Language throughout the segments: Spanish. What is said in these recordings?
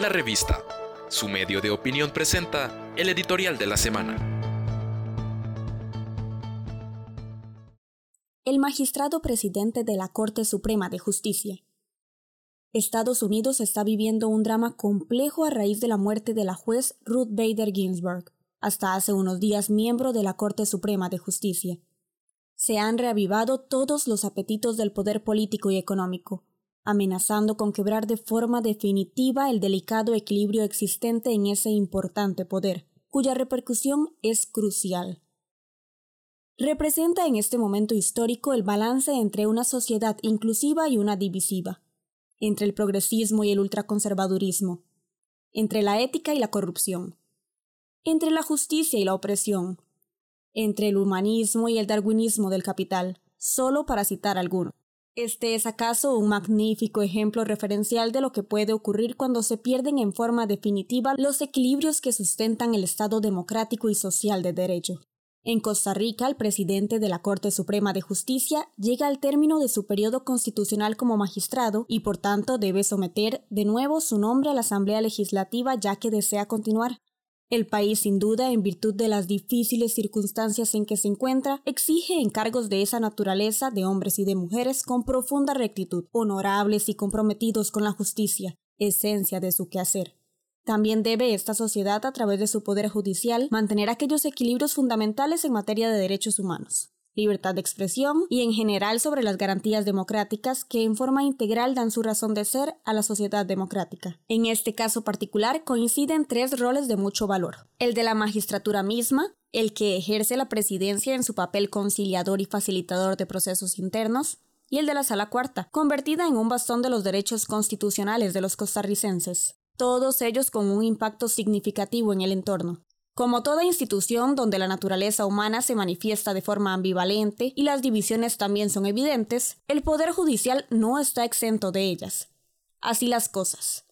La Revista, su medio de opinión presenta el editorial de la semana. El magistrado presidente de la Corte Suprema de Justicia. Estados Unidos está viviendo un drama complejo a raíz de la muerte de la juez Ruth Bader Ginsburg, hasta hace unos días miembro de la Corte Suprema de Justicia. Se han reavivado todos los apetitos del poder político y económico, amenazando con quebrar de forma definitiva el delicado equilibrio existente en ese importante poder, cuya repercusión es crucial. Representa en este momento histórico el balance entre una sociedad inclusiva y una divisiva, entre el progresismo y el ultraconservadurismo, entre la ética y la corrupción, entre la justicia y la opresión, entre el humanismo y el darwinismo del capital, solo para citar algunos. Este es acaso un magnífico ejemplo referencial de lo que puede ocurrir cuando se pierden en forma definitiva los equilibrios que sustentan el Estado democrático y social de derecho. En Costa Rica, el presidente de la Corte Suprema de Justicia llega al término de su periodo constitucional como magistrado y por tanto debe someter de nuevo su nombre a la Asamblea Legislativa ya que desea continuar. El país, sin duda, en virtud de las difíciles circunstancias en que se encuentra, exige encargos de esa naturaleza de hombres y de mujeres con profunda rectitud, honorables y comprometidos con la justicia, esencia de su quehacer. También debe esta sociedad, a través de su poder judicial, mantener aquellos equilibrios fundamentales en materia de derechos humanos libertad de expresión y en general sobre las garantías democráticas que en forma integral dan su razón de ser a la sociedad democrática. En este caso particular coinciden tres roles de mucho valor. El de la magistratura misma, el que ejerce la presidencia en su papel conciliador y facilitador de procesos internos, y el de la Sala Cuarta, convertida en un bastón de los derechos constitucionales de los costarricenses, todos ellos con un impacto significativo en el entorno. Como toda institución donde la naturaleza humana se manifiesta de forma ambivalente y las divisiones también son evidentes, el Poder Judicial no está exento de ellas. Así las cosas.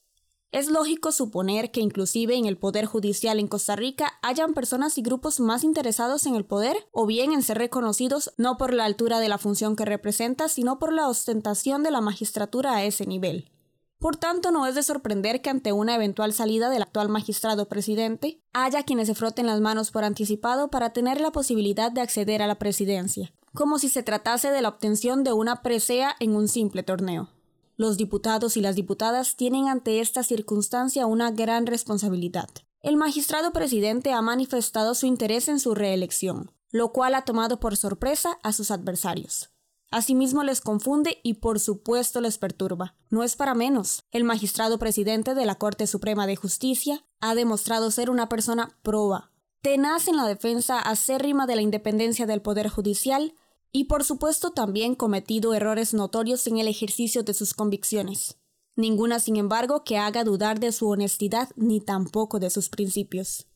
Es lógico suponer que inclusive en el Poder Judicial en Costa Rica hayan personas y grupos más interesados en el poder o bien en ser reconocidos no por la altura de la función que representa, sino por la ostentación de la magistratura a ese nivel. Por tanto, no es de sorprender que ante una eventual salida del actual magistrado presidente, haya quienes se froten las manos por anticipado para tener la posibilidad de acceder a la presidencia, como si se tratase de la obtención de una presea en un simple torneo. Los diputados y las diputadas tienen ante esta circunstancia una gran responsabilidad. El magistrado presidente ha manifestado su interés en su reelección, lo cual ha tomado por sorpresa a sus adversarios. Asimismo les confunde y por supuesto les perturba. No es para menos. El magistrado presidente de la Corte Suprema de Justicia ha demostrado ser una persona proba, tenaz en la defensa acérrima de la independencia del Poder Judicial y por supuesto también cometido errores notorios en el ejercicio de sus convicciones. Ninguna, sin embargo, que haga dudar de su honestidad ni tampoco de sus principios.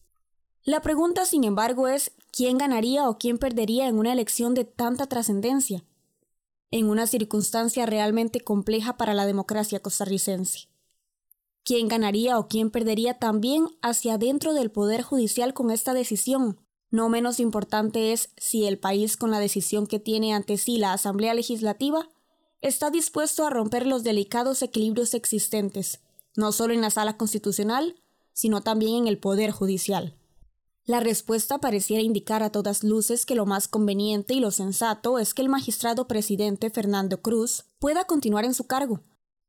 La pregunta, sin embargo, es ¿quién ganaría o quién perdería en una elección de tanta trascendencia? En una circunstancia realmente compleja para la democracia costarricense. ¿Quién ganaría o quién perdería también hacia dentro del Poder Judicial con esta decisión? No menos importante es si el país con la decisión que tiene ante sí la Asamblea Legislativa está dispuesto a romper los delicados equilibrios existentes, no solo en la sala constitucional, sino también en el Poder Judicial. La respuesta pareciera indicar a todas luces que lo más conveniente y lo sensato es que el magistrado presidente Fernando Cruz pueda continuar en su cargo.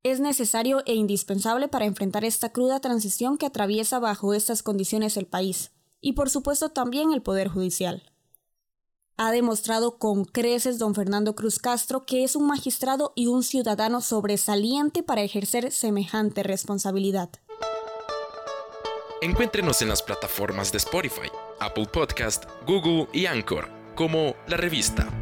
Es necesario e indispensable para enfrentar esta cruda transición que atraviesa bajo estas condiciones el país, y por supuesto también el Poder Judicial. Ha demostrado con creces don Fernando Cruz Castro que es un magistrado y un ciudadano sobresaliente para ejercer semejante responsabilidad. Encuéntrenos en las plataformas de Spotify, Apple Podcast, Google y Anchor como La Revista.